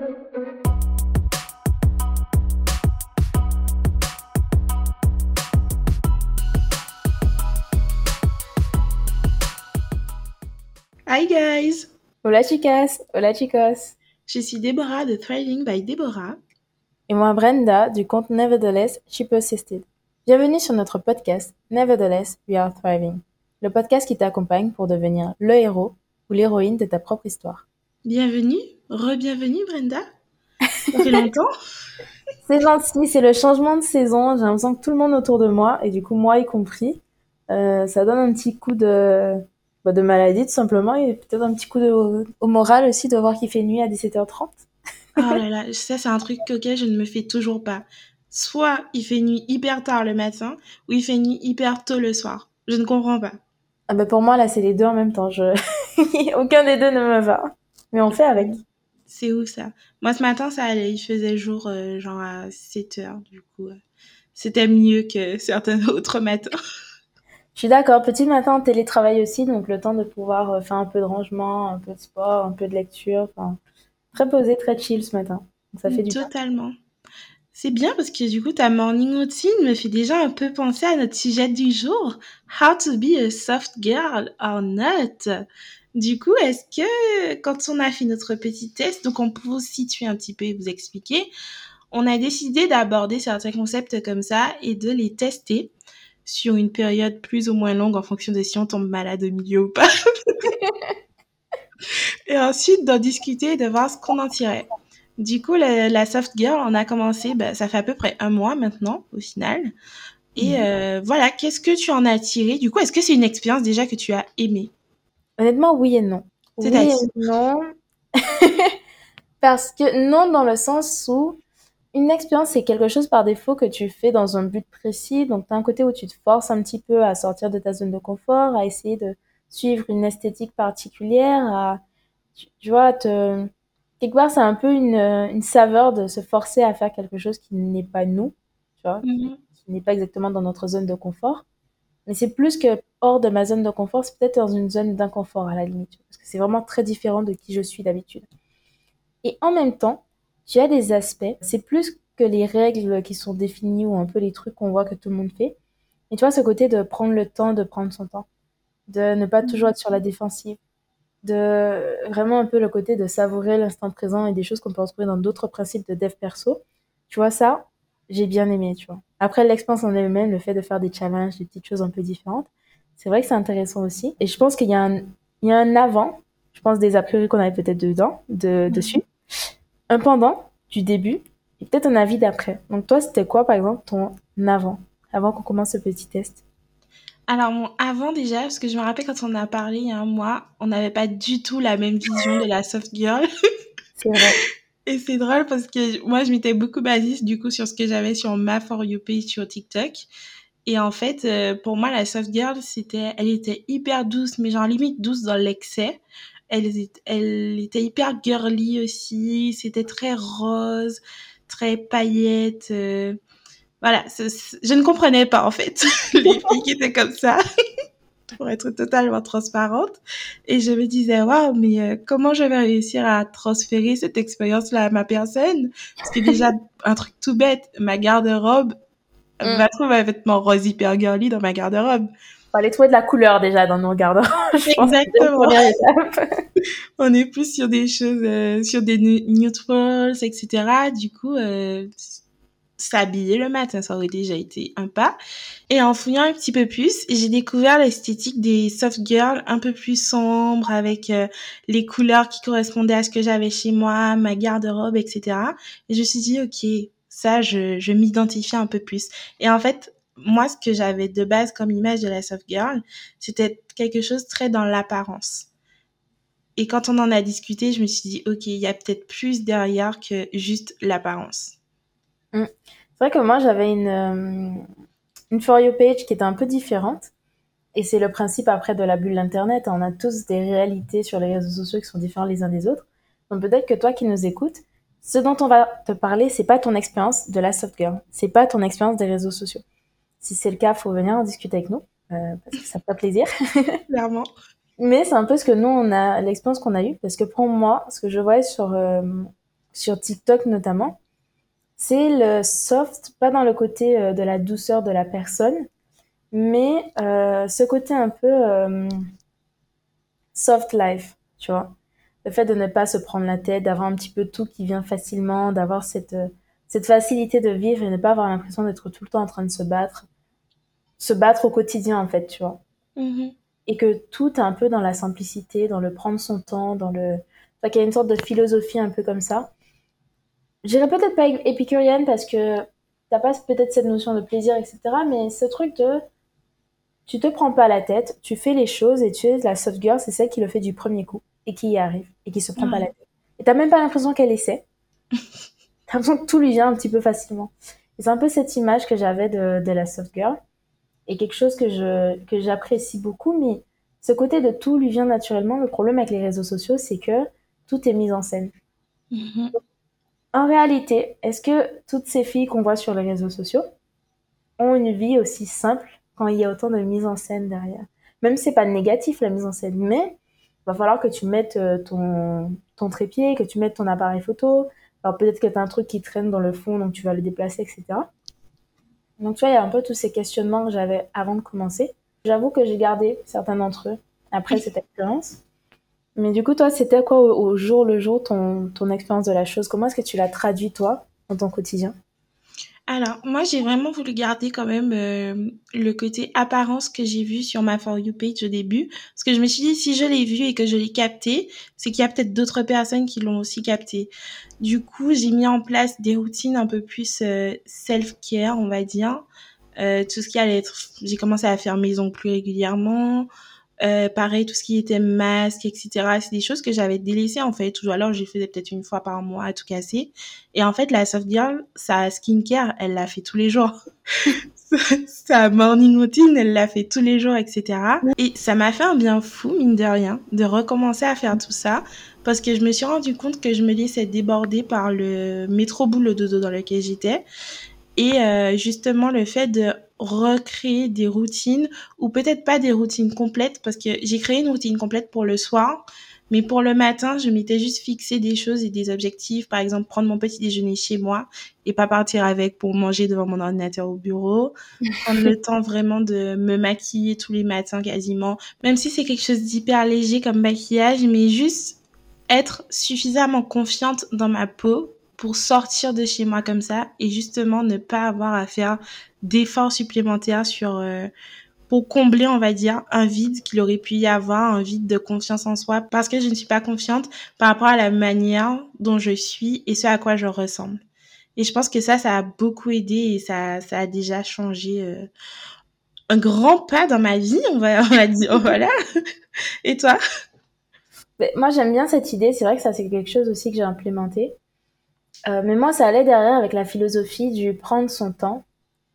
Hi guys! Hola chicas! Hola chicos! Je suis Déborah de Thriving by Déborah. Et moi Brenda du compte Nevertheless She Persisted. Bienvenue sur notre podcast Nevertheless We Are Thriving. Le podcast qui t'accompagne pour devenir le héros ou l'héroïne de ta propre histoire. Bienvenue, re-bienvenue Brenda. Ça fait longtemps. c'est gentil, c'est le changement de saison. J'ai l'impression que tout le monde autour de moi, et du coup moi y compris, euh, ça donne un petit coup de bah, de maladie tout simplement et peut-être un petit coup de, au moral aussi de voir qu'il fait nuit à 17h30. oh là là, ça c'est un truc auquel je ne me fais toujours pas. Soit il fait nuit hyper tard le matin ou il fait nuit hyper tôt le soir. Je ne comprends pas. Ah bah pour moi là c'est les deux en même temps. Je... Aucun des deux ne me va. Mais on fait avec. C'est où ça? Moi ce matin ça allait, il faisait jour euh, genre à 7h du coup. Euh, c'était mieux que certains autres matins. Je suis d'accord. Petit matin en télétravail aussi, donc le temps de pouvoir euh, faire un peu de rangement, un peu de sport, un peu de lecture. Enfin, très posé, très chill ce matin. ça fait du Totalement. C'est bien parce que du coup, ta morning routine me fait déjà un peu penser à notre sujet du jour. How to be a soft girl or not? Du coup, est-ce que quand on a fait notre petit test, donc on peut vous situer un petit peu et vous expliquer, on a décidé d'aborder certains concepts comme ça et de les tester sur une période plus ou moins longue en fonction de si on tombe malade au milieu ou pas. et ensuite d'en discuter et de voir ce qu'on en tirait. Du coup, la, soft girl, on a commencé, bah, ça fait à peu près un mois maintenant, au final. Et mhm. euh, voilà, qu'est-ce que tu en as tiré? Du coup, est-ce que c'est une expérience déjà que tu as aimée? Honnêtement, oui et non. Oui et non. Parce que non, dans le sens où une expérience, c'est quelque chose par défaut que tu fais dans un but précis. Donc, tu as un côté où tu te forces un petit peu à sortir de ta zone de confort, à essayer de suivre une esthétique particulière, à, tu, vois, te... quelque part, c'est un peu une, une, saveur de se forcer à faire quelque chose qui n'est pas nous, tu vois, mm-hmm. qui n'est pas exactement dans notre zone de confort. Mais c'est plus que hors de ma zone de confort, c'est peut-être dans une zone d'inconfort à la limite, parce que c'est vraiment très différent de qui je suis d'habitude. Et en même temps, tu as des aspects, c'est plus que les règles qui sont définies ou un peu les trucs qu'on voit que tout le monde fait. Et tu vois, ce côté de prendre le temps de prendre son temps, de ne pas toujours être sur la défensive, de vraiment un peu le côté de savourer l'instant présent et des choses qu'on peut retrouver dans d'autres principes de dev perso. Tu vois, ça, j'ai bien aimé, tu vois. Après, l'expérience en elle-même, le fait de faire des challenges, des petites choses un peu différentes, c'est vrai que c'est intéressant aussi. Et je pense qu'il y, a un, il y a un avant, je pense des a priori qu'on avait peut-être dedans, de, dessus, un pendant du début et peut-être un avis d'après. Donc toi, c'était quoi par exemple ton avant, avant qu'on commence ce petit test? Alors mon avant déjà, parce que je me rappelle quand on a parlé il y a un mois, on n'avait pas du tout la même vision de la soft girl. C'est vrai. Et c'est drôle parce que moi, je m'étais beaucoup basée du coup sur ce que j'avais sur ma For You page sur TikTok. Et en fait, euh, pour moi, la soft girl, c'était, elle était hyper douce, mais genre limite douce dans l'excès elle, elle était hyper girly aussi. C'était très rose, très paillette. Euh, voilà, je ne comprenais pas en fait les filles qui étaient comme ça. pour être totalement transparente. Et je me disais, waouh, mais euh, comment je vais réussir à transférer cette expérience-là à ma personne? Parce que déjà, un truc tout bête, ma garde-robe, mm. va trouver un vêtement rose hyper girly dans ma garde-robe aller trouver de la couleur déjà dans nos garde Exactement. On est plus sur des choses, euh, sur des neutrals, etc. Du coup, euh, s'habiller le matin, ça aurait déjà été un pas. Et en fouillant un petit peu plus, j'ai découvert l'esthétique des soft girls un peu plus sombre, avec euh, les couleurs qui correspondaient à ce que j'avais chez moi, ma garde-robe, etc. Et je me suis dit, ok, ça, je, je m'identifie un peu plus. Et en fait, moi, ce que j'avais de base comme image de la soft girl, c'était quelque chose très dans l'apparence. Et quand on en a discuté, je me suis dit, OK, il y a peut-être plus derrière que juste l'apparence. Mm. C'est vrai que moi, j'avais une, euh, une For You page qui était un peu différente. Et c'est le principe après de la bulle d'Internet. On a tous des réalités sur les réseaux sociaux qui sont différents les uns des autres. Donc peut-être que toi qui nous écoutes, ce dont on va te parler, c'est pas ton expérience de la soft girl. C'est pas ton expérience des réseaux sociaux. Si c'est le cas, faut venir en discuter avec nous, euh, parce que ça fait plaisir. Clairement. Mais c'est un peu ce que nous, on a, l'expérience qu'on a eue, parce que pour moi, ce que je voyais sur, euh, sur TikTok notamment, c'est le soft, pas dans le côté euh, de la douceur de la personne, mais euh, ce côté un peu euh, soft life, tu vois. Le fait de ne pas se prendre la tête, d'avoir un petit peu tout qui vient facilement, d'avoir cette, cette facilité de vivre et ne pas avoir l'impression d'être tout le temps en train de se battre. Se battre au quotidien, en fait, tu vois. Mhm. Et que tout est un peu dans la simplicité, dans le prendre son temps, dans le... Enfin, qu'il y a une sorte de philosophie un peu comme ça. J'irais peut-être pas épicurienne parce que t'as pas peut-être cette notion de plaisir, etc. Mais ce truc de tu te prends pas la tête, tu fais les choses et tu es la soft girl, c'est celle qui le fait du premier coup et qui y arrive et qui se prend pas la tête. Et t'as même pas l'impression qu'elle essaie. t'as l'impression que tout lui vient un petit peu facilement. C'est un peu cette image que j'avais de, de la soft girl et quelque chose que je que j'apprécie beaucoup. Mais ce côté de tout lui vient naturellement. Le problème avec les réseaux sociaux, c'est que tout est mis en scène. Mhm. En réalité, est-ce que toutes ces filles qu'on voit sur les réseaux sociaux ont une vie aussi simple quand il y a autant de mise en scène derrière? Même si c'est pas négatif la mise en scène, mais il va falloir que tu mettes euh, ton, ton trépied, que tu mettes ton appareil photo. Alors peut-être que tu as un truc qui traîne dans le fond, donc tu vas le déplacer, etc. Donc tu vois, il y a un peu tous ces questionnements que j'avais avant de commencer. J'avoue que j'ai gardé certains d'entre eux après cette expérience. Mais du coup, toi, c'était quoi au, jour le jour ton, ton expérience de la chose? Comment est-ce que tu l'as traduit, toi, dans ton quotidien? Alors, moi, j'ai vraiment voulu garder quand même euh, le côté apparence que j'ai vu sur ma For You page au début. Parce que je me suis dit, si je l'ai vu et que je l'ai capté, c'est qu'il y a peut-être d'autres personnes qui l'ont aussi capté. Du coup, j'ai mis en place des routines un peu plus euh, self-care, on va dire. Euh, tout ce qui allait être... J'ai commencé à faire mes ongles plus régulièrement. Euh, pareil, tout ce qui était masque, etc. C'est des choses que j'avais délaissées en fait. Ou alors, je faisais peut-être une fois par mois à tout casser. Et en fait, la soft girl, sa skincare, elle l'a fait tous les jours. sa morning routine, elle l'a fait tous les jours, etc. Et ça m'a fait un bien fou, mine de rien, de recommencer à faire tout ça. Parce que je me suis rendu compte que je me laissais déborder par le métro boulot dodo dans lequel j'étais. Et euh, justement, le fait de recréer des routines ou peut-être pas des routines complètes parce que j'ai créé une routine complète pour le soir. Mais pour le matin, je m'étais juste fixé des choses et des objectifs. Par exemple, prendre mon petit déjeuner chez moi et pas partir avec pour manger devant mon ordinateur au bureau. prendre le temps vraiment de me maquiller tous les matins quasiment. Même si c'est quelque chose d'hyper léger comme maquillage, mais juste être suffisamment confiante dans ma peau pour sortir de chez moi comme ça et justement ne pas avoir à faire d'efforts supplémentaires sur euh, pour combler, on va dire, un vide qu'il aurait pu y avoir, un vide de confiance en soi, parce que je ne suis pas confiante par rapport à la manière dont je suis et ce à quoi je ressemble. Et je pense que ça, ça a beaucoup aidé et ça, ça a déjà changé euh, un grand pas dans ma vie, on va, on va dire, voilà. Et toi? Mais Moi, j'aime bien cette idée. C'est vrai que ça, c'est quelque chose aussi que j'ai implémenté. Euh, mais moi, ça allait derrière avec la philosophie du prendre son temps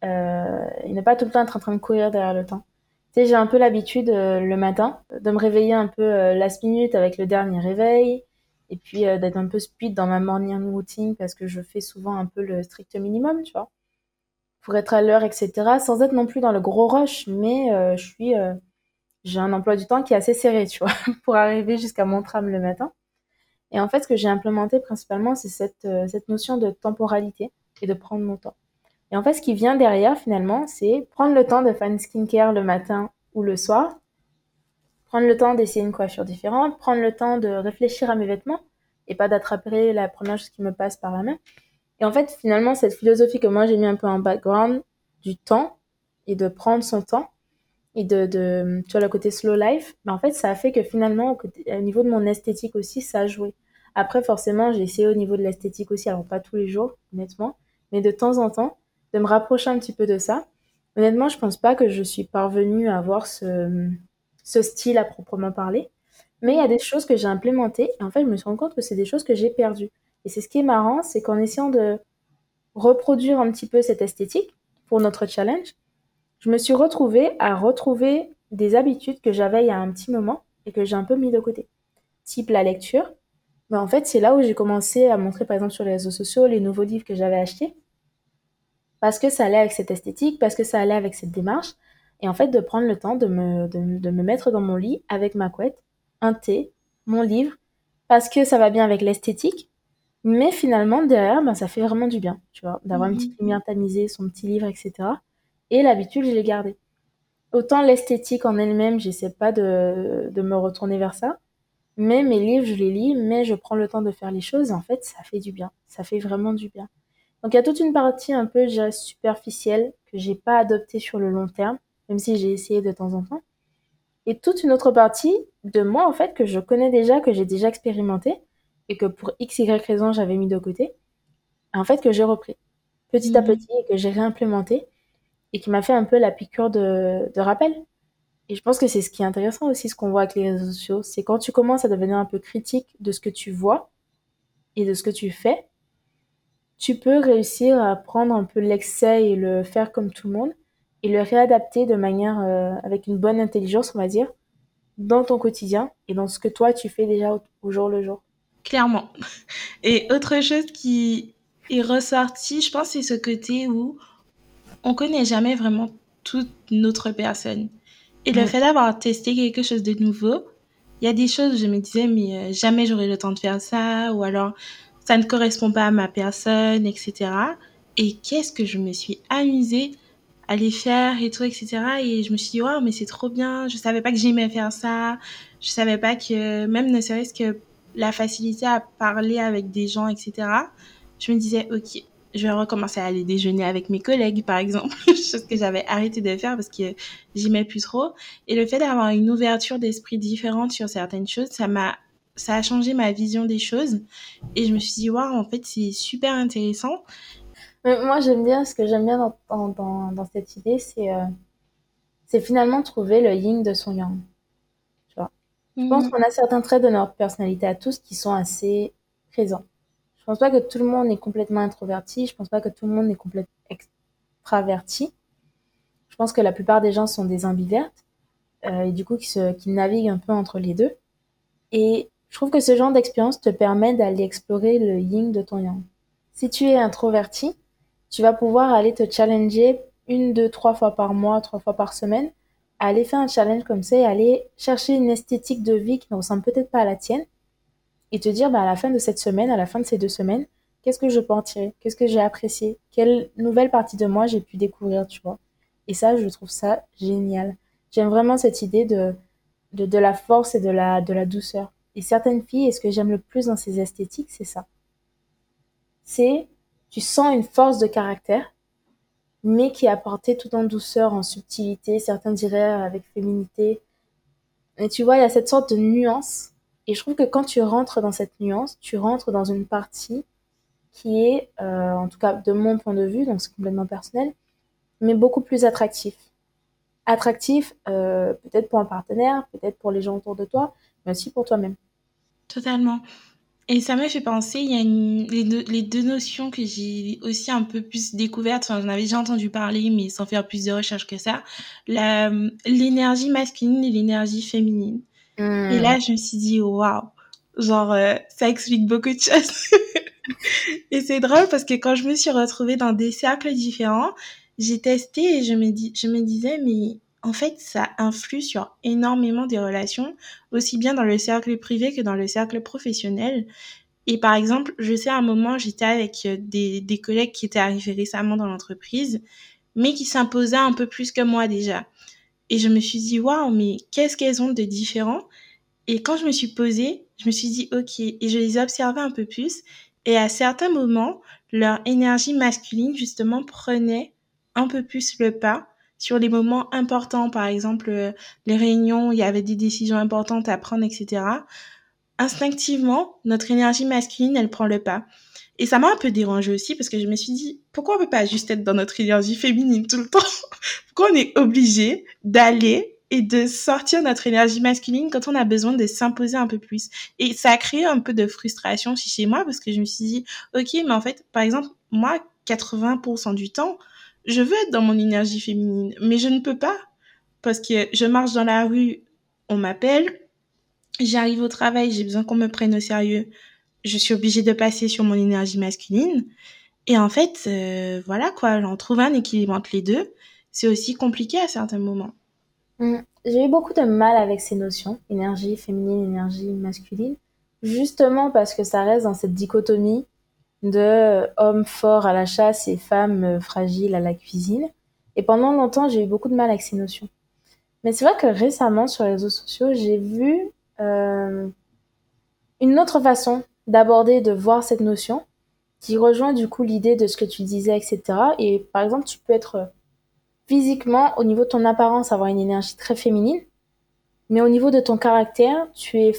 euh, et ne pas tout le temps être en train de courir derrière le temps. Tu sais, j'ai un peu l'habitude euh, le matin de me réveiller un peu last minute avec le dernier réveil et puis d'être un peu speed dans ma morning routine parce que je fais souvent un peu le strict minimum, tu vois, pour être à l'heure, etc. Sans être non plus dans le gros rush, mais je suis, j'ai un emploi du temps qui est assez serré, tu vois, pour arriver jusqu'à mon tram le matin. Et en fait, ce que j'ai implémenté principalement, c'est cette, euh, cette notion de temporalité et de prendre mon temps. Et en fait, ce qui vient derrière, finalement, c'est prendre le temps de faire une skincare le matin ou le soir, prendre le temps d'essayer une coiffure différente, prendre le temps de réfléchir à mes vêtements et pas d'attraper la première chose qui me passe par la main. Et en fait, finalement, cette philosophie que moi j'ai mis un peu en background du temps et de prendre son temps et de, tu vois, le côté slow life, ben en fait, ça a fait que finalement, au niveau de mon esthétique aussi, ça a joué. Après, forcément, j'ai essayé au niveau de l'esthétique aussi, alors pas tous les jours, honnêtement, mais de temps en temps, de me rapprocher un petit peu de ça. Honnêtement, je pense pas que je suis parvenue à avoir ce, style à proprement parler. Mais il y a des choses que j'ai implémentées et en fait, je me suis rendu compte que c'est des choses que j'ai perdues. Et c'est ce qui est marrant, c'est qu'en essayant de reproduire un petit peu cette esthétique pour notre challenge, je me suis retrouvée à retrouver des habitudes que j'avais il y a un petit moment et que j'ai un peu mis de côté. Type la lecture. Mais en fait, c'est là où j'ai commencé à montrer, par exemple, sur les réseaux sociaux, les nouveaux livres que j'avais achetés parce que ça allait avec cette esthétique, parce que ça allait avec cette démarche. Et en fait, de prendre le temps de me, de, de me mettre dans mon lit avec ma couette, un thé, mon livre, parce que ça va bien avec l'esthétique, Mais finalement, derrière, ben, ça fait vraiment du bien, tu vois, d'avoir une Mhm. petite lumière tamisée, son petit livre, etc. Et l'habitude, je l'ai gardée. Autant l'esthétique en elle-même, j'essaie pas de, de me retourner vers ça. Mais mes livres, je les lis, mais je prends le temps de faire les choses. Et en fait, ça fait du bien. Ça fait vraiment du bien. Donc, il y a toute une partie un peu, je dirais, superficielle que j'ai pas adoptée sur le long terme, même si j'ai essayé de temps en temps. Et toute une autre partie de moi, en fait, que je connais déjà, que j'ai déjà expérimenté, et que pour x, y raison, j'avais mis de côté, en fait, que j'ai repris petit à Mhm. petit et que j'ai réimplémenté, et qui m'a fait un peu la piqûre de, de rappel. Et je pense que c'est ce qui est intéressant aussi, ce qu'on voit avec les réseaux sociaux, c'est quand tu commences à devenir un peu critique de ce que tu vois et de ce que tu fais, tu peux réussir à prendre un peu l'excès et le faire comme tout le monde et le réadapter de manière euh, avec une bonne intelligence, on va dire, dans ton quotidien et dans ce que toi tu fais déjà au, au jour le jour. Clairement. Et autre chose qui est ressorti, je pense, c'est ce côté où on connaît jamais vraiment toute notre personne. Et le fait d'avoir testé quelque chose de nouveau, il y a des choses où je me disais, mais euh, jamais j'aurai le temps de faire ça, ou alors ça ne correspond pas à ma personne, etc. Et qu'est-ce que je me suis amusée à les faire et tout, etc. Et je me suis dit, waouh, mais c'est trop bien, je savais pas que j'aimais faire ça, je savais pas que, même ne serait-ce que la facilité à parler avec des gens, etc. Je me disais, ok, je vais recommencer à aller déjeuner avec mes collègues, par exemple, chose que j'avais arrêté de faire parce que j'aimais plus trop. Et le fait d'avoir une ouverture d'esprit différente sur certaines choses, ça m'a, ça a changé ma vision des choses. Et je me suis dit, waouh, en fait, c'est super intéressant. Mais moi, j'aime bien, ce que j'aime bien dans, dans, dans, dans cette idée, c'est euh, c'est finalement trouver le yin de son yang. Tu vois. Je pense Mhm. qu'on a certains traits de notre personnalité à tous qui sont assez présents. Je pense pas que tout le monde est complètement introverti, je pense pas que tout le monde est complètement extraverti. Je pense que la plupart des gens sont des ambivertes euh, et du coup qui, se, qui naviguent un peu entre les deux. Et je trouve que ce genre d'expérience te permet d'aller explorer le yin de ton yang. Si tu es introverti, tu vas pouvoir aller te challenger une, deux, trois fois par mois, trois fois par semaine, aller faire un challenge comme ça et aller chercher une esthétique de vie qui ne ressemble peut-être pas à la tienne et te dire bah, à la fin de cette semaine, à la fin de ces deux semaines, qu'est-ce que je peux en tirer? Qu'est-ce que j'ai apprécié? Quelle nouvelle partie de moi j'ai pu découvrir, tu vois? Et ça, je trouve ça génial. J'aime vraiment cette idée de, de, de la force et de la, de la douceur. Et certaines filles, et ce que j'aime le plus dans ces esthétiques, c'est ça. C'est, tu sens une force de caractère, mais qui est apportée tout en douceur, en subtilité, certains diraient avec féminité. Et tu vois, il y a cette sorte de nuance. Et je trouve que quand tu rentres dans cette nuance, tu rentres dans une partie qui est, euh, en tout cas de mon point de vue, donc c'est complètement personnel, mais beaucoup plus attractif. Attractif euh, peut-être pour un partenaire, peut-être pour les gens autour de toi, mais aussi pour toi-même. Totalement. Et ça m'a fait penser, il y a les, deux, notions que j'ai aussi un peu plus découvertes, j'en avais déjà entendu parler, mais sans faire plus de recherches que ça, la, l'énergie masculine et l'énergie féminine. Et là, je me suis dit, waouh, genre, euh, ça explique beaucoup de choses. et c'est drôle parce que quand je me suis retrouvée dans des cercles différents, j'ai testé et je me, dis, je me disais, mais en fait, ça influe sur énormément des relations, aussi bien dans le cercle privé que dans le cercle professionnel. Et par exemple, je sais à un moment, j'étais avec des, des collègues qui étaient arrivés récemment dans l'entreprise, mais qui s'imposaient un peu plus que moi déjà. Et je me suis dit, waouh, mais qu'est-ce qu'elles ont de différent? Et quand je me suis posée, je me suis dit, ok, et je les observais un peu plus. Et à certains moments, leur énergie masculine, justement, prenait un peu plus le pas sur les moments importants, par exemple euh, les réunions il y avait des décisions importantes à prendre, etc. Instinctivement, notre énergie masculine, elle prend le pas. Et ça m'a un peu dérangée aussi parce que je me suis dit, pourquoi on peut pas juste être dans notre énergie féminine tout le temps? Pourquoi on est obligé d'aller et de sortir notre énergie masculine quand on a besoin de s'imposer un peu plus? Et ça a créé un peu de frustration chez moi parce que je me suis dit, ok, mais en fait, par exemple, moi, 80% du temps, je veux être dans mon énergie féminine, mais je ne peux pas parce que je marche dans la rue, on m'appelle, j'arrive au travail, j'ai besoin qu'on me prenne au sérieux, je suis obligée de passer sur mon énergie masculine. Et en fait, euh, voilà quoi, j'en trouve un équilibre entre les deux. C'est aussi compliqué à certains moments. Mmh. J'ai eu beaucoup de mal avec ces notions, énergie féminine, énergie masculine, justement parce que ça reste dans cette dichotomie de hommes forts à la chasse et femmes fragiles à la cuisine. Et pendant longtemps, j'ai eu beaucoup de mal avec ces notions. Mais c'est vrai que récemment, sur les réseaux sociaux, j'ai vu euh, une autre façon d'aborder, de voir cette notion, qui rejoint du coup l'idée de ce que tu disais, etc. Et par exemple, tu peux être physiquement, au niveau de ton apparence, avoir une énergie très féminine, mais au niveau de ton caractère, tu es,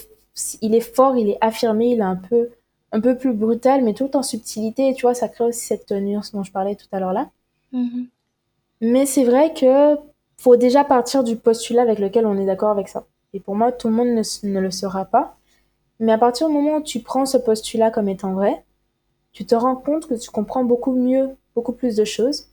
il est fort, il est affirmé, il est un peu, un peu plus brutal, mais tout en subtilité. Et tu vois, ça crée aussi cette nuance dont je parlais tout à l'heure là. Mhm. Mais c'est vrai que faut déjà partir du postulat avec lequel on est d'accord avec ça. Et pour moi, tout le monde ne, ne, le sera pas. Mais à partir du moment où tu prends ce postulat comme étant vrai, tu te rends compte que tu comprends beaucoup mieux, beaucoup plus de choses.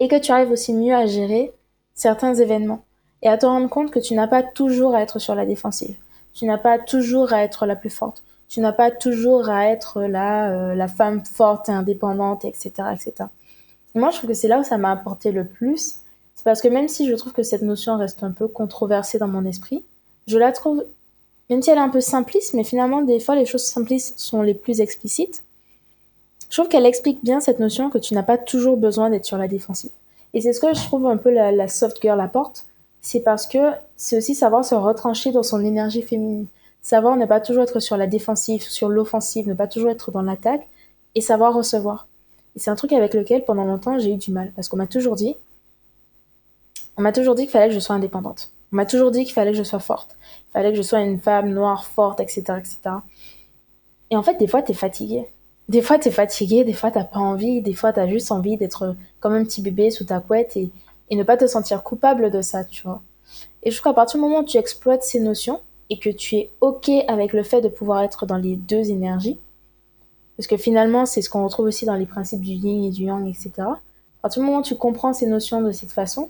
Et que tu arrives aussi mieux à gérer certains événements. Et à te rendre compte que tu n'as pas toujours à être sur la défensive. Tu n'as pas toujours à être la plus forte. Tu n'as pas toujours à être la, euh, la femme forte et indépendante, etc., etc. Moi, je trouve que c'est là où ça m'a apporté le plus. C'est parce que même si je trouve que cette notion reste un peu controversée dans mon esprit, je la trouve, même si elle est un peu simpliste, mais finalement, des fois, les choses simplistes sont les plus explicites. Je trouve qu'elle explique bien cette notion que tu n'as pas toujours besoin d'être sur la défensive. Et c'est ce que je trouve un peu la, soft girl apporte. C'est parce que c'est aussi savoir se retrancher dans son énergie féminine. Savoir ne pas toujours être sur la défensive, sur l'offensive, ne pas toujours être dans l'attaque et savoir recevoir. Et c'est un truc avec lequel, pendant longtemps, j'ai eu du mal. Parce qu'on m'a toujours dit, on m'a toujours dit qu'il fallait que je sois indépendante. On m'a toujours dit qu'il fallait que je sois forte. Il fallait que je sois une femme noire, forte, etc., etc. Et en fait, des fois, t'es fatigué. Des fois, t'es fatigué, des fois, t'as pas envie, des fois, t'as juste envie d'être comme un petit bébé sous ta couette et, et ne pas te sentir coupable de ça, tu vois. Et je trouve qu'à partir du moment où tu exploites ces notions et que tu es OK avec le fait de pouvoir être dans les deux énergies, parce que finalement, c'est ce qu'on retrouve aussi dans les principes du yin et du yang, etc. À partir du moment où tu comprends ces notions de cette façon,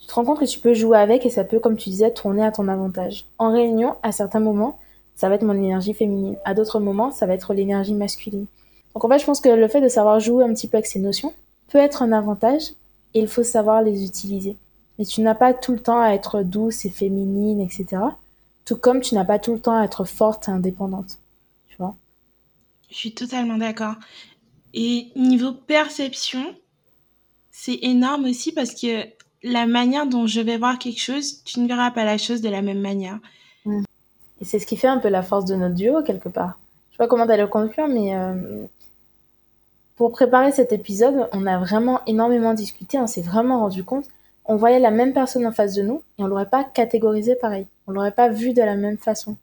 tu te compte que tu peux jouer avec et ça peut, comme tu disais, tourner à ton avantage. En réunion, à certains moments, ça va être mon énergie féminine. À d'autres moments, ça va être l'énergie masculine. Donc en fait, je pense que le fait de savoir jouer un petit peu avec ces notions peut être un avantage et il faut savoir les utiliser. Mais tu n'as pas tout le temps à être douce et féminine, etc. Tout comme tu n'as pas tout le temps à être forte et indépendante. Tu vois? Je suis totalement d'accord. Et niveau perception, c'est énorme aussi parce que la manière dont je vais voir quelque chose, tu ne verras pas la chose de la même manière. Mmh. Et c'est ce qui fait un peu la force de notre duo, quelque part. Je sais pas comment t'allais le conclure, mais euh, pour préparer cet épisode, on a vraiment énormément discuté, on s'est vraiment rendu compte. On voyait la même personne en face de nous et on l'aurait pas catégorisé pareil. On l'aurait pas vu de la même façon.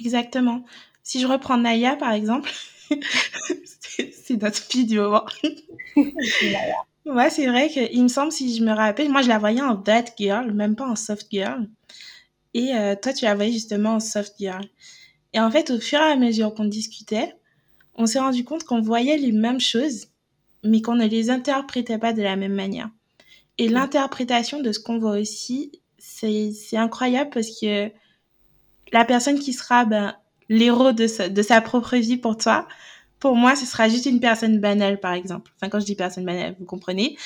Exactement. Si je reprends Naya, par exemple, c'est notre fille du moment. Ouais, c'est vrai qu'il me semble, si je me rappelle, moi je la voyais en that girl, même pas en soft girl. Et euh, toi, tu la voyais justement en soft girl. Et en fait, au fur et à mesure qu'on discutait, on s'est rendu compte qu'on voyait les mêmes choses, mais qu'on ne les interprétait pas de la même manière. Et l'interprétation de ce qu'on voit aussi, c'est incroyable parce que la personne qui sera ben, l'héros de, sa, de sa propre vie pour toi, pour moi, ce sera juste une personne banale, par exemple. Enfin, quand je dis personne banale, vous comprenez.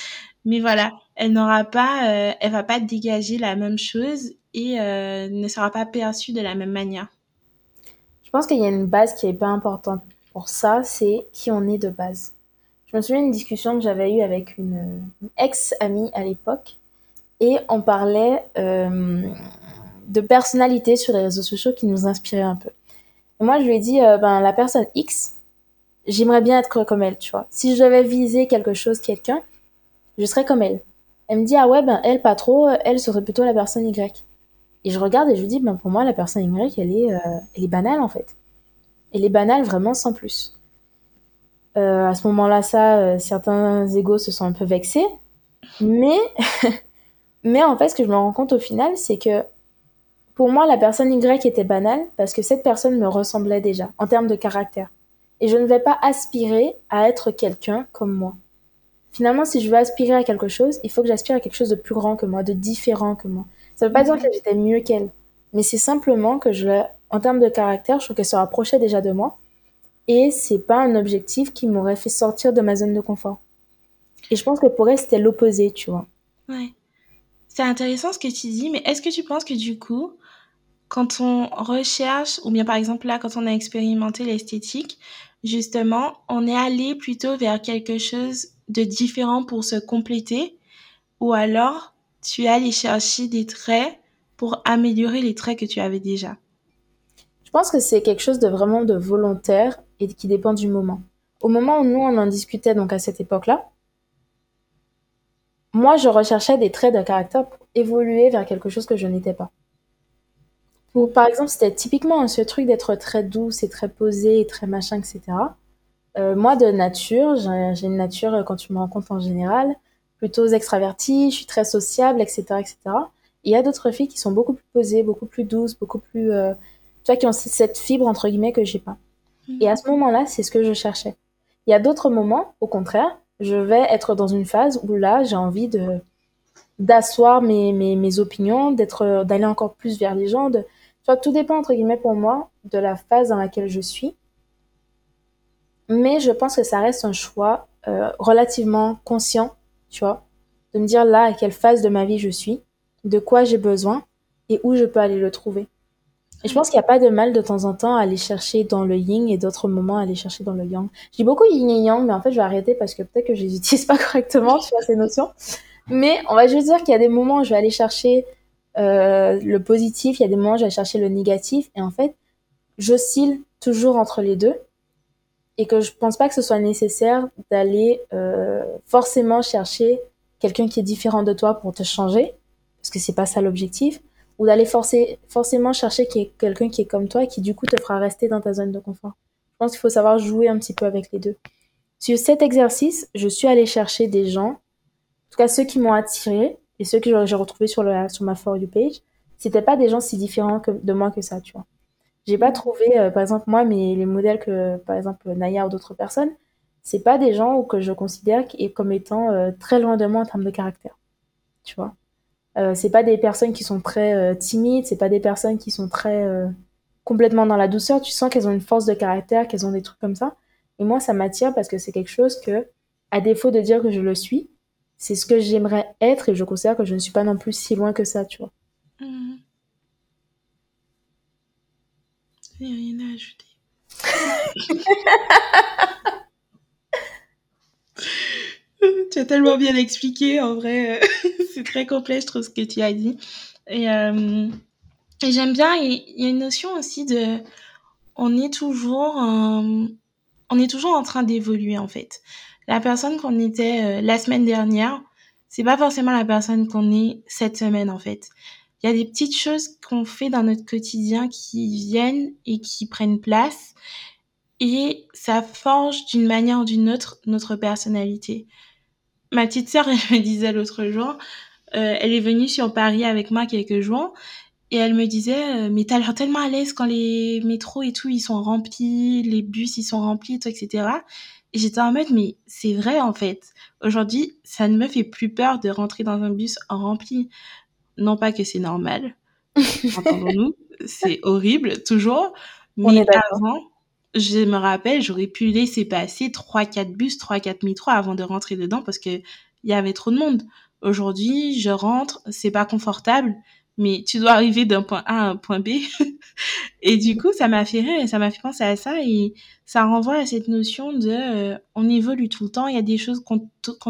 Mais voilà, elle n'aura pas, euh, elle va pas dégager la même chose et euh, ne sera pas perçue de la même manière. Je pense qu'il y a une base qui est pas importante pour ça, c'est qui on est de base. Je me souviens d'une discussion que j'avais eue avec une, ex-amie à l'époque et on parlait euh, de personnalité sur les réseaux sociaux qui nous inspirait un peu. Et moi, je lui ai dit, euh, ben, la personne X, j'aimerais bien être comme elle, tu vois. Si je devais viser quelque chose, quelqu'un, je serais comme elle. Elle me dit, ah ouais, ben elle, pas trop, elle serait plutôt la personne Y. Et je regarde et je dis, ben pour moi, la personne Y, elle est, euh, elle est banale en fait. Elle est banale vraiment sans plus. Euh, à ce moment-là, ça, euh, certains égos se sont un peu vexés. Mais, mais en fait, ce que je me rends compte au final, c'est que pour moi, la personne Y était banale parce que cette personne me ressemblait déjà en termes de caractère et je ne vais pas aspirer à être quelqu'un comme moi. Finalement, si je veux aspirer à quelque chose, il faut que j'aspire à quelque chose de plus grand que moi, de différent que moi. Ça veut pas dire que j'étais mieux qu'elle, mais c'est simplement que je, en termes de caractère, je trouve qu'elle se rapprochait déjà de moi, et c'est pas un objectif qui m'aurait fait sortir de ma zone de confort. Et je pense que pour elle, c'était l'opposé, tu vois. Ouais. C'est intéressant ce que tu dis, mais est-ce que tu penses que du coup, quand on recherche, ou bien par exemple là, quand on a expérimenté l'esthétique, justement, on est allé plutôt vers quelque chose de différent pour se compléter, ou alors tu es allé chercher des traits pour améliorer les traits que tu avais déjà. Je pense que c'est quelque chose de vraiment de volontaire et qui dépend du moment. Au moment où nous on en discutait donc à cette époque-là, moi je recherchais des traits de caractère pour évoluer vers quelque chose que je n'étais pas. Par exemple, c'était typiquement ce truc d'être très douce et très posée et très machin, etc. Euh, moi, de nature, j'ai une nature, euh, quand tu me rencontres en général, plutôt extravertie, je suis très sociable, etc., etc. il y a d'autres filles qui sont beaucoup plus posées, beaucoup plus douces, beaucoup plus, euh, tu vois, qui ont cette fibre entre guillemets que j'ai pas. Et à ce moment-là, c'est ce que je cherchais. Il y a d'autres moments, au contraire, je vais être dans une phase où là, j'ai envie de d'asseoir mes, mes, mes opinions, d'être, d'aller encore plus vers les gens. De... Tu vois, tout dépend entre guillemets pour moi de la phase dans laquelle je suis. Mais je pense que ça reste un choix euh, relativement conscient, tu vois, de me dire là à quelle phase de ma vie je suis, de quoi j'ai besoin et où je peux aller le trouver. Et je pense qu'il n'y a pas de mal de temps en temps à aller chercher dans le yin et d'autres moments à aller chercher dans le yang. Je dis beaucoup yin et yang, mais en fait, je vais arrêter parce que peut-être que je les utilise pas correctement, tu vois, ces notions. Mais on va juste dire qu'il y a des moments où je vais aller chercher euh, le positif, il y a des moments où je vais chercher le négatif. Et en fait, j'oscille toujours entre les deux. Et que je pense pas que ce soit nécessaire d'aller euh, forcément chercher quelqu'un qui est différent de toi pour te changer. Parce que c'est pas ça l'objectif ou d'aller forcer, forcément chercher quelqu'un qui est comme toi qui du coup te fera rester dans ta zone de confort. Je pense qu'il faut savoir jouer un petit peu avec les deux. Sur cet exercice, je suis allée chercher des gens, en tout cas ceux qui m'ont attiré et ceux que j'ai retrouvés sur, le, sur ma For You page, c'était pas des gens si différents que, de moi que ça, tu vois. J'ai pas trouvé, euh, par exemple, moi, mais les modèles que, par exemple, Naya ou d'autres personnes, c'est pas des gens que je considère comme étant euh, très loin de moi en termes de caractère. Tu vois. Euh, c'est pas des personnes qui sont très timides, c'est pas des personnes qui sont très complètement dans la douceur. Tu sens qu'elles ont une force de caractère, qu'elles ont des trucs comme ça. Et moi, ça m'attire parce que c'est quelque chose que, à défaut de dire que je le suis, c'est ce que j'aimerais être et je considère que je ne suis pas non plus si loin que ça, tu vois. Mmh. rien à ajouter. tu as tellement bien expliqué, en vrai. c'est très complet, je trouve, ce que tu as dit. Et, euh, et j'aime bien, il y, a une notion aussi de... On est toujours, on est toujours en train d'évoluer, en fait. La personne qu'on était euh, la semaine dernière, c'est pas forcément la personne qu'on est cette semaine, en fait. Il y a des petites choses qu'on fait dans notre quotidien qui viennent et qui prennent place. Et ça forge d'une manière ou d'une autre notre personnalité ma petite sœur, elle me disait l'autre jour, euh, elle est venue sur Paris avec moi quelques jours et elle me disait euh, mais t'as l'air tellement à l'aise quand les métros et tout ils sont remplis, les bus ils sont remplis, tout, etc. Et j'étais en mode mais c'est vrai en fait. Aujourd'hui, ça ne me fait plus peur de rentrer dans un bus rempli. Non pas que c'est normal, entendons-nous, c'est horrible toujours. Mais avant, je me rappelle, j'aurais pu laisser passer 3-4 bus, 3-4 métros avant de rentrer dedans parce que il y avait trop de monde. Aujourd'hui, je rentre, c'est pas confortable, mais tu dois arriver d'un point A à un point B. et du coup, ça m'a fait rire et ça m'a fait penser à ça et ça renvoie à cette notion de euh, on évolue tout le temps, il y a des choses qu'on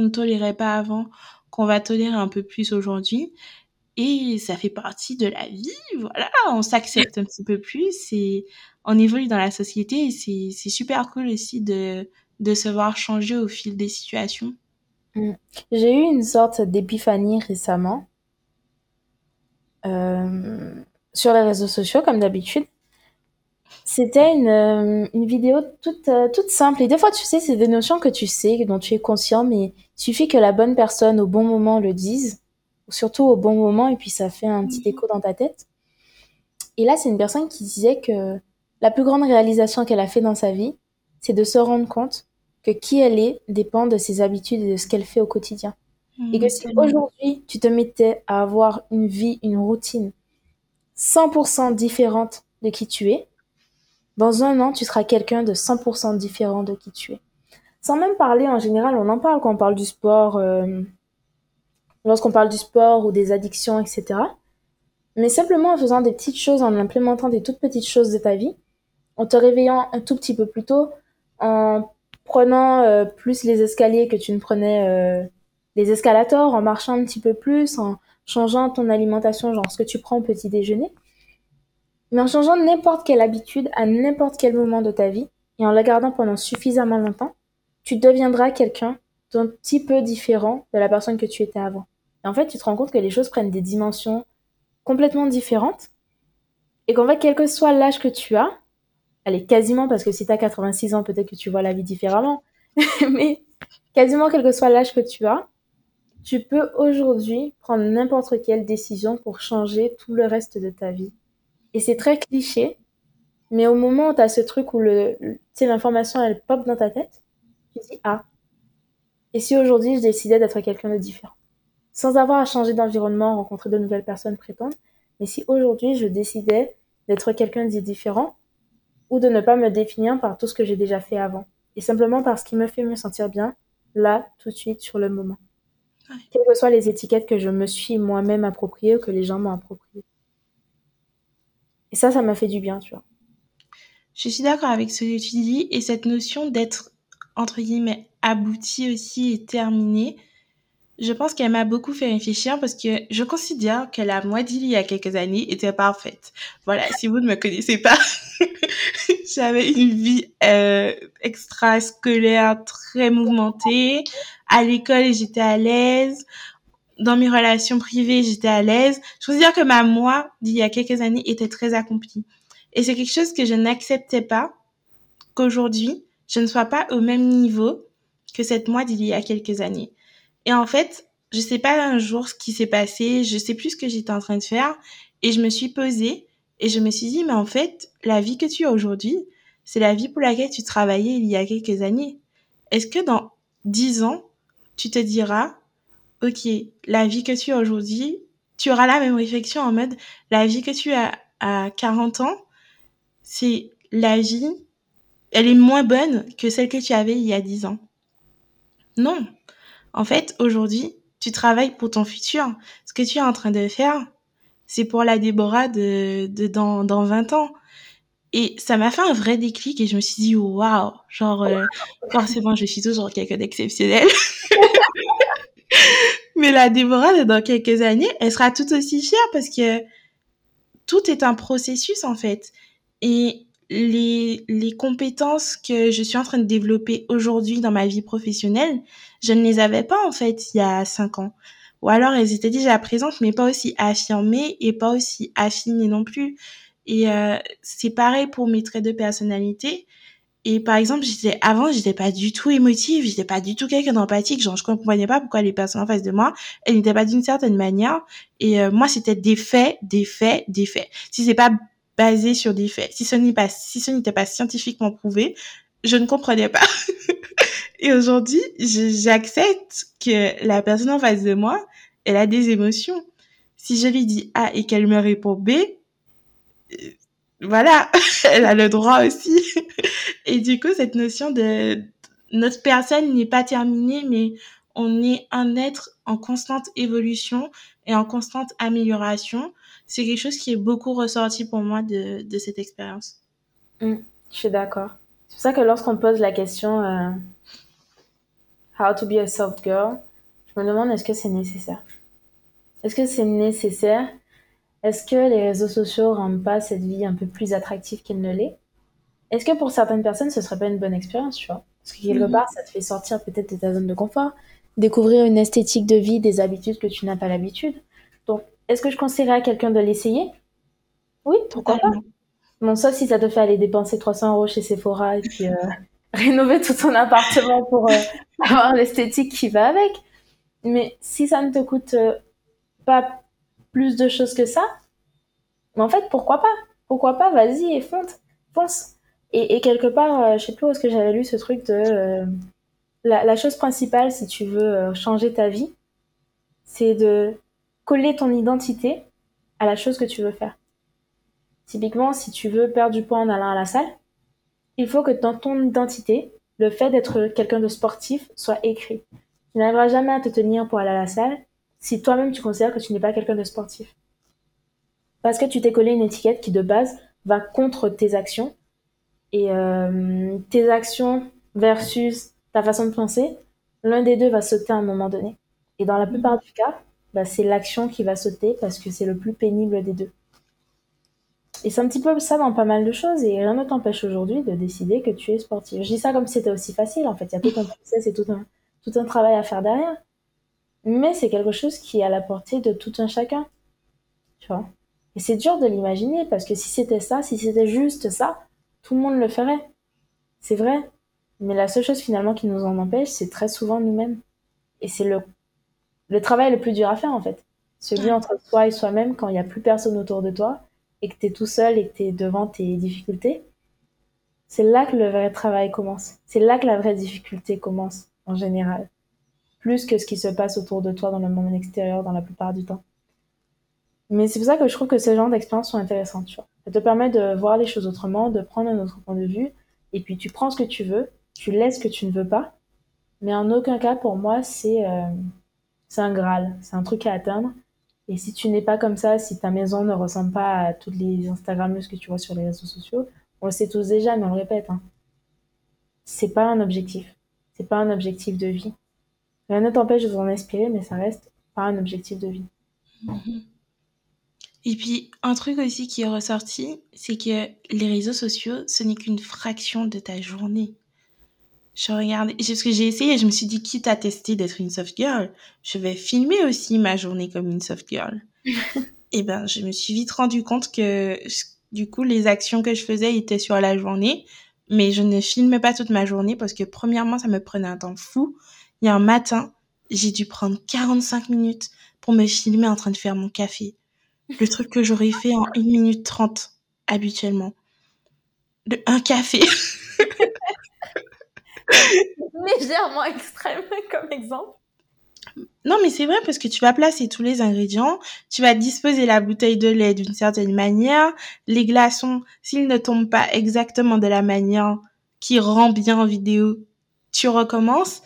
ne tolérait pas avant, qu'on va tolérer un peu plus aujourd'hui. Et ça fait partie de la vie, voilà, on s'accepte un petit peu plus et on évolue dans la société et c'est super cool aussi de, de se voir changer au fil des situations. Mm. J'ai eu une sorte d'épiphanie récemment sur les réseaux sociaux, comme d'habitude. C'était une, euh, une vidéo toute, euh, toute simple. Et des fois, tu sais, c'est des notions que tu sais, dont tu es conscient, mais il suffit que la bonne personne au bon moment le dise, surtout au bon moment, et puis ça fait un petit mm. écho dans ta tête. Et là, c'est une personne qui disait que la plus grande réalisation qu'elle a fait dans sa vie, c'est de se rendre compte que qui elle est dépend de ses habitudes et de ce qu'elle fait au quotidien. Et que si mmh, aujourd'hui tu te mettais à avoir une vie, une routine 100% différente de qui tu es, dans un an, tu seras quelqu'un de 100% différent de qui tu es. Sans même parler, en général, on en parle quand on parle du sport, euh, lorsqu'on parle du sport ou des addictions, etc. Mais simplement en faisant des petites choses, en implémentant des toutes petites choses de ta vie, en te réveillant un tout petit peu plus tôt, en prenant euh, plus les escaliers que tu ne prenais euh, les escalators, en marchant un petit peu plus, en changeant ton alimentation, genre ce que tu prends au petit déjeuner. Mais en changeant n'importe quelle habitude à n'importe quel moment de ta vie et en la gardant pendant suffisamment longtemps, tu deviendras quelqu'un d'un petit peu différent de la personne que tu étais avant. Et en fait, tu te rends compte que les choses prennent des dimensions complètement différentes et qu'en fait, quel que soit l'âge que tu as, allez, quasiment, parce que si tu as 86 ans, peut-être que tu vois la vie différemment, mais quasiment quel que soit l'âge que tu as, tu peux aujourd'hui prendre n'importe quelle décision pour changer tout le reste de ta vie. Et c'est très cliché, mais au moment où tu as ce truc où le, l'information elle pop dans ta tête, tu dis ah. Et si aujourd'hui je décidais d'être quelqu'un de différent, sans avoir à changer d'environnement, rencontrer de nouvelles personnes, prétendre, mais si aujourd'hui je décidais d'être quelqu'un de différent, ou de ne pas me définir par tout ce que j'ai déjà fait avant, et simplement par ce qui me fait me sentir bien, là, tout de suite, sur le moment. Quelles que soient les étiquettes que je me suis moi-même appropriées ou que les gens m'ont appropriées. Et ça, ça m'a fait du bien, tu vois. Je suis d'accord avec ce que tu dis et cette notion d'être, entre guillemets, abouti aussi et terminé, je pense qu'elle m'a beaucoup fait réfléchir parce que je considère que la moi d'il y a quelques années était parfaite. Voilà, si vous ne me connaissez pas, j'avais une vie euh, extrascolaire très mouvementée. À l'école, j'étais à l'aise. Dans mes relations privées, j'étais à l'aise. Je considère que ma moi d'il y a quelques années était très accomplie. Et c'est quelque chose que je n'acceptais pas qu'aujourd'hui, je ne sois pas au même niveau que cette moi d'il y a quelques années. Et en fait, je sais pas un jour ce qui s'est passé, je sais plus ce que j'étais en train de faire, et je me suis posée et je me suis dit, mais en fait, la vie que tu as aujourd'hui, c'est la vie pour laquelle tu travaillais il y a quelques années. Est-ce que dans dix ans, tu te diras, ok, la vie que tu as aujourd'hui, tu auras la même réflexion en mode, la vie que tu as à 40 ans, c'est la vie, elle est moins bonne que celle que tu avais il y a 10 ans. Non. En fait, aujourd'hui, tu travailles pour ton futur. Ce que tu es en train de faire, c'est pour la Déborah de, de dans, dans 20 ans. Et ça m'a fait un vrai déclic et je me suis dit, waouh, genre, euh, forcément, je suis toujours quelqu'un d'exceptionnel. Mais la Déborah dans quelques années, elle sera tout aussi fière parce que tout est un processus, en fait. Et les, les compétences que je suis en train de développer aujourd'hui dans ma vie professionnelle, je ne les avais pas en fait il y a cinq ans. Ou alors elles étaient déjà présentes, mais pas aussi affirmées et pas aussi affinées non plus. Et euh, c'est pareil pour mes traits de personnalité. Et par exemple, j'étais avant, j'étais pas du tout émotive, j'étais pas du tout quelqu'un d'empathique, genre je comprenais pas pourquoi les personnes en face de moi, elles n'étaient pas d'une certaine manière. Et euh, moi, c'était des faits, des faits, des faits. Si c'est pas basé sur des faits. Si ce n'est pas, si ce n'était pas scientifiquement prouvé, je ne comprenais pas. et aujourd'hui, j'accepte que la personne en face de moi, elle a des émotions. Si je lui dis A et qu'elle me répond B, voilà, elle a le droit aussi. et du coup, cette notion de notre personne n'est pas terminée, mais on est un être en constante évolution et en constante amélioration c'est quelque chose qui est beaucoup ressorti pour moi de, cette expérience. Mm, je suis d'accord. C'est pour ça que lorsqu'on pose la question euh, How to be a soft girl, je me demande est-ce que c'est nécessaire? Est-ce que c'est nécessaire Est-ce que les réseaux sociaux rendent pas cette vie un peu plus attractive qu'elle ne l'est? Est-ce que pour certaines personnes, ce serait pas une bonne expérience, tu vois? Parce que quelque mm-hmm. part, ça te fait sortir peut-être de ta zone de confort, découvrir une esthétique de vie, des habitudes que tu n'as pas l'habitude. Donc, est-ce que je conseillerais à quelqu'un de l'essayer? Oui, pourquoi pas Bon, sauf si ça te fait aller dépenser 300 euros chez Sephora et puis euh, rénover tout ton appartement pour euh, avoir l'esthétique qui va avec. Mais si ça ne te coûte euh, pas plus de choses que ça, en fait, pourquoi pas? Pourquoi pas? Vas-y et fonce. Et, quelque part, je sais plus où est-ce que j'avais lu ce truc de la, chose principale si tu veux changer ta vie, c'est de coller ton identité à la chose que tu veux faire. Typiquement, si tu veux perdre du poids en allant à la salle, il faut que dans ton identité, le fait d'être quelqu'un de sportif soit écrit. Tu n'arriveras jamais à te tenir pour aller à la salle si toi-même tu considères que tu n'es pas quelqu'un de sportif. parce que tu t'es collé une étiquette qui de base va contre tes actions. Et euh, tes actions versus ta façon de penser, l'un des deux va sauter à un moment donné. Et dans la plupart du cas, bah, c'est l'action qui va sauter parce que c'est le plus pénible des deux. Et c'est un petit peu ça dans pas mal de choses et rien ne t'empêche aujourd'hui de décider que tu es sportif. Je dis ça comme si c'était aussi facile en fait. Il y a tout un process et tout un, tout un travail à faire derrière. Mais c'est quelque chose qui est à la portée de tout un chacun. Tu vois Et c'est dur de l'imaginer parce que si c'était ça, si c'était juste ça, tout le monde le ferait. C'est vrai. Mais la seule chose finalement qui nous en empêche, c'est très souvent nous-mêmes. Et c'est le, le travail le plus dur à faire en fait. Celui entre toi et soi-même quand il n'y a plus personne autour de toi et que tu es tout seul et que tu es devant tes difficultés. C'est là que le vrai travail commence. C'est là que la vraie difficulté commence en général. Plus que ce qui se passe autour de toi dans le monde extérieur dans la plupart du temps. Mais c'est pour ça que je trouve que ce genre d'expériences sont intéressantes. Tu vois. Ça te permet de voir les choses autrement, de prendre un autre point de vue, et puis tu prends ce que tu veux, tu laisses ce que tu ne veux pas. Mais en aucun cas, pour moi, c'est euh, un Graal, c'est un truc à atteindre. Et si tu n'es pas comme ça, si ta maison ne ressemble pas à toutes les Instagrammeuses que tu vois sur les réseaux sociaux, on le sait tous déjà, mais on le répète, hein, c'est pas un objectif. C'est pas un objectif de vie. Rien ne t'empêche de t'en inspirer, mais ça reste pas un objectif de vie. Et puis, un truc aussi qui est ressorti, c'est que les réseaux sociaux, ce n'est qu'une fraction de ta journée. Je regardais, ce que j'ai essayé, je me suis dit, quitte à tester d'être une soft girl, je vais filmer aussi ma journée comme une soft girl. et ben, je me suis vite rendu compte que, du coup, les actions que je faisais étaient sur la journée, mais je ne filmais pas toute ma journée parce que, premièrement, ça me prenait un temps fou. Il y a un matin, j'ai dû prendre 45 minutes pour me filmer en train de faire mon café le truc que j'aurais fait en 1 minute 30 habituellement. Un café. Légèrement extrême comme exemple. Non, mais c'est vrai parce que tu vas placer tous les ingrédients, tu vas disposer la bouteille de lait d'une certaine manière, les glaçons, s'ils ne tombent pas exactement de la manière qui rend bien en vidéo, tu recommences.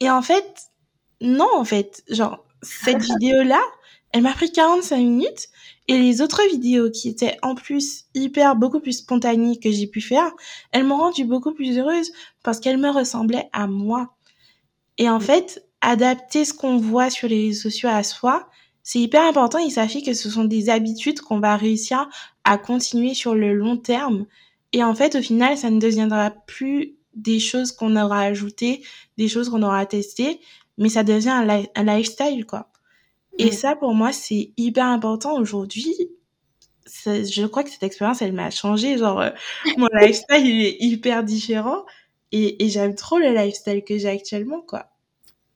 Et en fait, non, en fait, genre, cette vidéo-là, elle m'a pris 45 minutes et les autres vidéos qui étaient en plus hyper, beaucoup plus spontanées que j'ai pu faire, elles m'ont rendue beaucoup plus heureuse parce qu'elles me ressemblaient à moi. Et en fait, adapter ce qu'on voit sur les réseaux sociaux à soi, c'est hyper important et ça fait que ce sont des habitudes qu'on va réussir à continuer sur le long terme. Et en fait, au final, ça ne deviendra plus des choses qu'on aura ajoutées, des choses qu'on aura testées, mais ça devient un, un lifestyle, quoi. Et ça, pour moi, c'est hyper important aujourd'hui. Je crois que cette expérience, elle m'a changé. Genre, euh, mon lifestyle, il est hyper différent. Et, et j'aime trop le lifestyle que j'ai actuellement, quoi.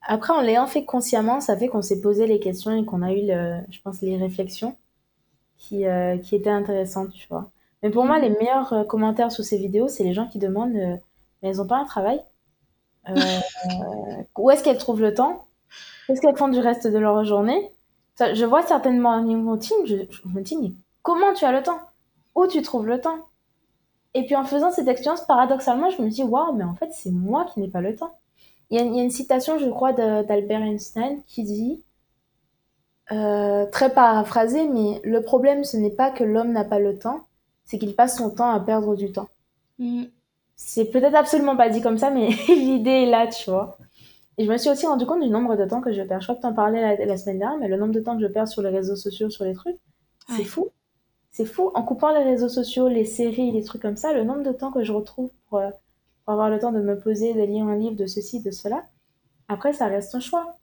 Après, en l'ayant fait consciemment, ça fait qu'on s'est posé les questions et qu'on a eu, le, je pense, les réflexions qui, euh, qui étaient intéressantes, tu vois. Mais pour moi, mm. les meilleurs euh, commentaires sous ces vidéos, c'est les gens qui demandent, mais elles n'ont pas un travail. où est-ce qu'elles trouvent le temps? Qu'est-ce qu'elles font du reste de leur journée? Je vois certainement morning routine, je, je me dis, comment tu as le temps? Où tu trouves le temps? Et puis en faisant cette expérience, paradoxalement, je me dis, waouh, mais en fait, c'est moi qui n'ai pas le temps. Il y, a, une citation, je crois, d'Albert Einstein qui dit, euh, très paraphrasé, mais le problème, ce n'est pas que l'homme n'a pas le temps, c'est qu'il passe son temps à perdre du temps. Mm. C'est peut-être absolument pas dit comme ça, mais l'idée est là, tu vois. Et je me suis aussi rendu compte du nombre de temps que je perds. Je crois que tu en parlais la, semaine dernière, mais le nombre de temps que je perds sur les réseaux sociaux, sur les trucs, c'est fou. C'est fou. En coupant les réseaux sociaux, les séries, les trucs comme ça, le nombre de temps que je retrouve pour, euh, avoir le temps de me poser, de lire un livre, de ceci, de cela, après, ça reste un choix.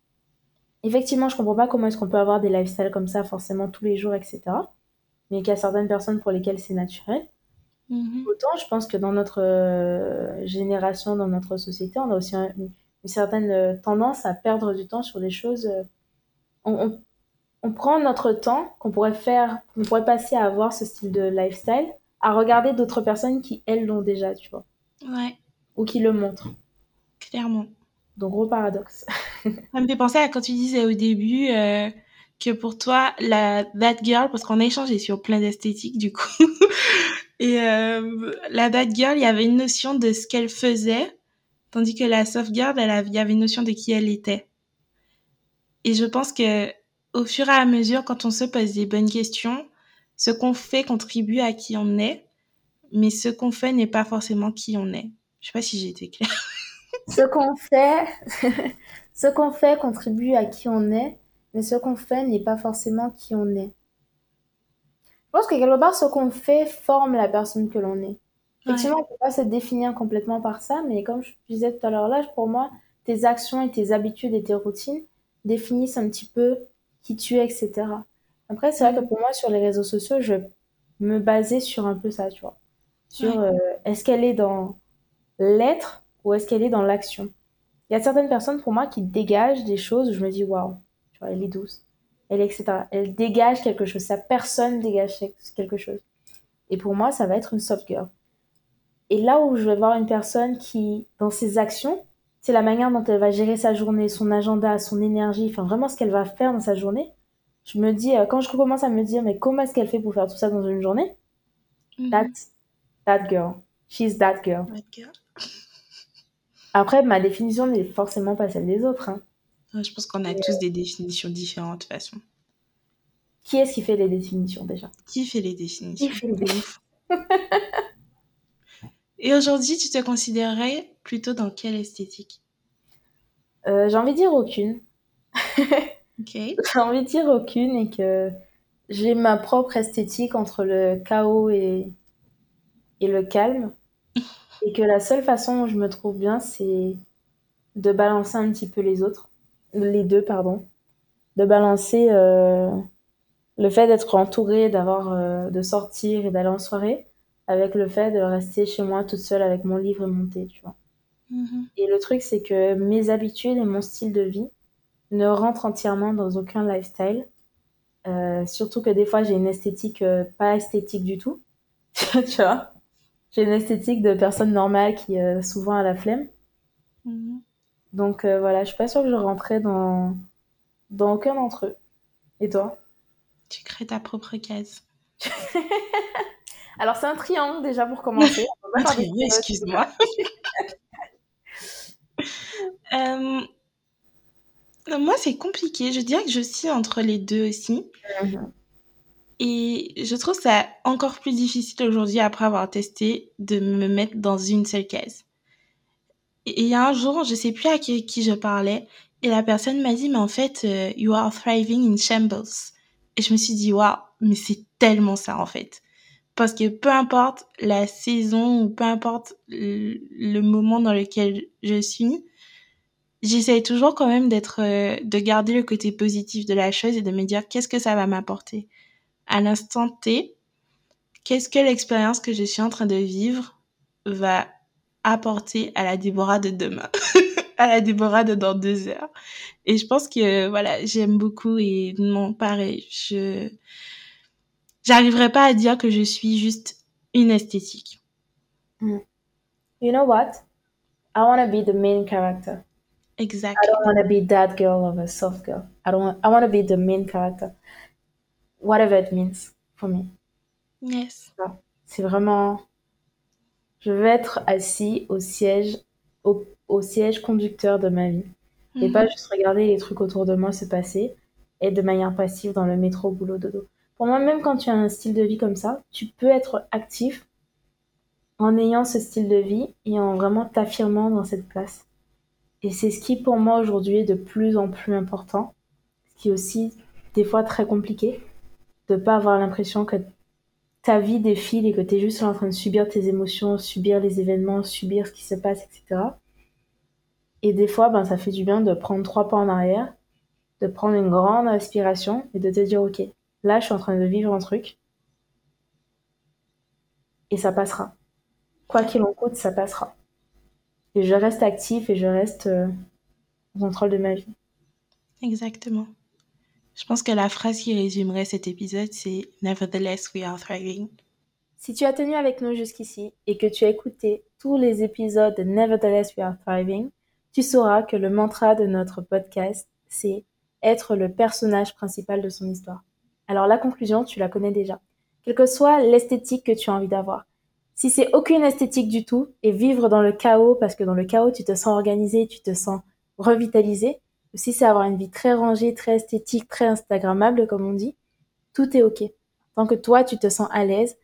Effectivement, je comprends pas comment est-ce qu'on peut avoir des lifestyles comme ça forcément tous les jours, etc. Mais qu'il y a certaines personnes pour lesquelles c'est naturel. Mm-hmm. Autant, je pense que dans notre euh, génération, dans notre société, on a aussi un, une certaine euh, tendance à perdre du temps sur des choses. Euh, on, on, prend notre temps qu'on pourrait faire, qu'on pourrait passer à avoir ce style de lifestyle, à regarder d'autres personnes qui, elles, l'ont déjà, tu vois. Ouais. Ou qui le montrent. Clairement. Donc, gros paradoxe. Ça me fait penser à quand tu disais au début que pour toi, la bad girl, parce qu'on a échangé sur plein d'esthétiques, du coup. Et euh, la bad girl, il y avait une notion de ce qu'elle faisait Tandis que la sauvegarde, elle avait, avait une notion de qui elle était. Et je pense que au fur et à mesure, quand on se pose des bonnes questions, ce qu'on fait contribue à qui on est, mais ce qu'on fait n'est pas forcément qui on est. Je sais pas si j'ai été claire. ce qu'on fait, ce qu'on fait contribue à qui on est, mais ce qu'on fait n'est pas forcément qui on est. Je pense que quelque part, ce qu'on fait forme la personne que l'on est. Effectivement, on ne peut pas se définir complètement par ça, mais comme je disais tout à l'heure là, pour moi, tes actions et tes habitudes et tes routines définissent un petit peu qui tu es, etc. Après, c'est vrai que pour moi, sur les réseaux sociaux, je me basais sur un peu ça, tu vois. Sur euh, est-ce qu'elle est dans l'être ou est-ce qu'elle est dans l'action? Il y a certaines personnes pour moi qui dégagent des choses où je me dis waouh, tu vois, elle est douce, elle etc. Elle dégage quelque chose, sa personne dégage quelque chose. Et pour moi, ça va être une soft girl. Et là où je vais voir une personne qui, dans ses actions, c'est la manière dont elle va gérer sa journée, son agenda, son énergie, enfin vraiment ce qu'elle va faire dans sa journée. Je me dis, euh, quand je commence à me dire, mais comment est-ce qu'elle fait pour faire tout ça dans une journée? Mm-hmm. That's that girl. She's that girl. That girl. Après, ma définition n'est forcément pas celle des autres. Hein. Je pense qu'on a tous des définitions différentes de toute façon. Qui est-ce qui fait les définitions déjà? Qui fait les définitions? Qui fait les définitions? Et aujourd'hui, tu te considérerais plutôt dans quelle esthétique? Euh, J'ai envie de dire aucune. ok. J'ai envie de dire aucune et que j'ai ma propre esthétique entre le chaos et, et le calme. et que la seule façon où je me trouve bien, c'est de balancer un petit peu les autres. Les deux, pardon. De balancer euh, le fait d'être entourée, d'avoir, euh, de sortir et d'aller en soirée avec le fait de rester chez moi toute seule avec mon livre et mon thé, tu vois. Mm-hmm. Et le truc, c'est que mes habitudes et mon style de vie ne rentrent entièrement dans aucun lifestyle. Euh, surtout que des fois, j'ai une esthétique pas esthétique du tout. tu vois? J'ai une esthétique de personne normale qui souvent a la flemme. Mm-hmm. Donc euh, voilà, je suis pas sûre que je rentrais dans, dans aucun d'entre eux. Et toi? Tu crées ta propre case. Alors, c'est un triangle déjà pour commencer. un triangle, excuse-moi. Euh, moi, c'est compliqué. Je dirais que je suis entre les deux aussi. Mhm. Et je trouve ça encore plus difficile aujourd'hui, après avoir testé, de me mettre dans une seule case. Et il y a un jour, je sais plus à qui, je parlais, et la personne m'a dit, mais en fait, euh, you are thriving in shambles. Et je me suis dit, waouh, mais c'est tellement ça, en fait. Parce que peu importe la saison ou peu importe le moment dans lequel je suis, j'essaye toujours quand même d'être, euh, de garder le côté positif de la chose et de me dire qu'est-ce que ça va m'apporter? À l'instant T. Qu'est-ce que l'expérience que je suis en train de vivre va apporter à la Déborah de demain, à la Déborah de dans deux heures. Et je pense que voilà, j'aime beaucoup et non, pareil, je j'arriverai pas à dire que je suis juste une esthétique. Mm. You know what? I want to be the main character. Exactly. I don't want to be that girl or a soft girl. I don't want, I want to be the main character. Whatever it means for me. Yes. C'est vraiment je veux être assis au siège au, au siège conducteur de ma vie et pas mm-hmm. juste regarder les trucs autour de moi se passer et de manière passive dans le métro boulot dodo. Pour moi, même quand tu as un style de vie comme ça, tu peux être actif en ayant ce style de vie et en vraiment t'affirmant dans cette place. Et c'est ce qui, pour moi, aujourd'hui, est de plus en plus important. Ce qui est aussi, des fois, très compliqué. De pas avoir l'impression que ta vie défile et que tu es juste en train de subir tes émotions, subir les événements, subir ce qui se passe, etc. Et des fois, ben, ça fait du bien de prendre trois pas en arrière, de prendre une grande inspiration et de te dire, OK, Là, je suis en train de vivre un truc. Et ça passera. Quoi qu'il en coûte, ça passera. Et je reste actif et je reste euh, au contrôle de ma vie. Exactement. Je pense que la phrase qui résumerait cet épisode, c'est Nevertheless, we are thriving. Si tu as tenu avec nous jusqu'ici et que tu as écouté tous les épisodes de Nevertheless, we are thriving, tu sauras que le mantra de notre podcast, c'est être le personnage principal de son histoire. Alors la conclusion, tu la connais déjà. Quelle que soit l'esthétique que tu as envie d'avoir. Si c'est aucune esthétique du tout et vivre dans le chaos parce que dans le chaos tu te sens organisé, tu te sens revitalisé, si c'est avoir une vie très rangée, très esthétique, très instagrammable comme on dit, tout est ok. tant que toi tu te sens à l'aise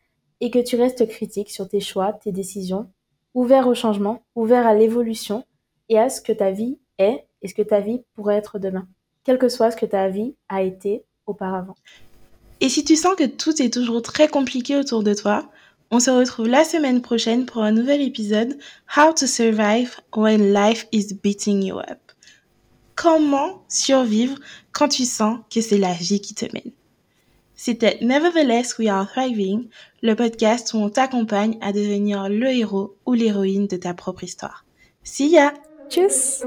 et que tu restes critique sur tes choix, tes décisions, ouvert au changement, ouvert à l'évolution et à ce que ta vie est et ce que ta vie pourrait être demain, quel que soit ce que ta vie a été auparavant. Et si tu sens que tout est toujours très compliqué autour de toi, on se retrouve la semaine prochaine pour un nouvel épisode How to Survive When Life is Beating You Up. Comment survivre quand tu sens que c'est la vie qui te mène. C'était Nevertheless We Are Thriving, le podcast où on t'accompagne à devenir le héros ou l'héroïne de ta propre histoire. See ya! Tchuss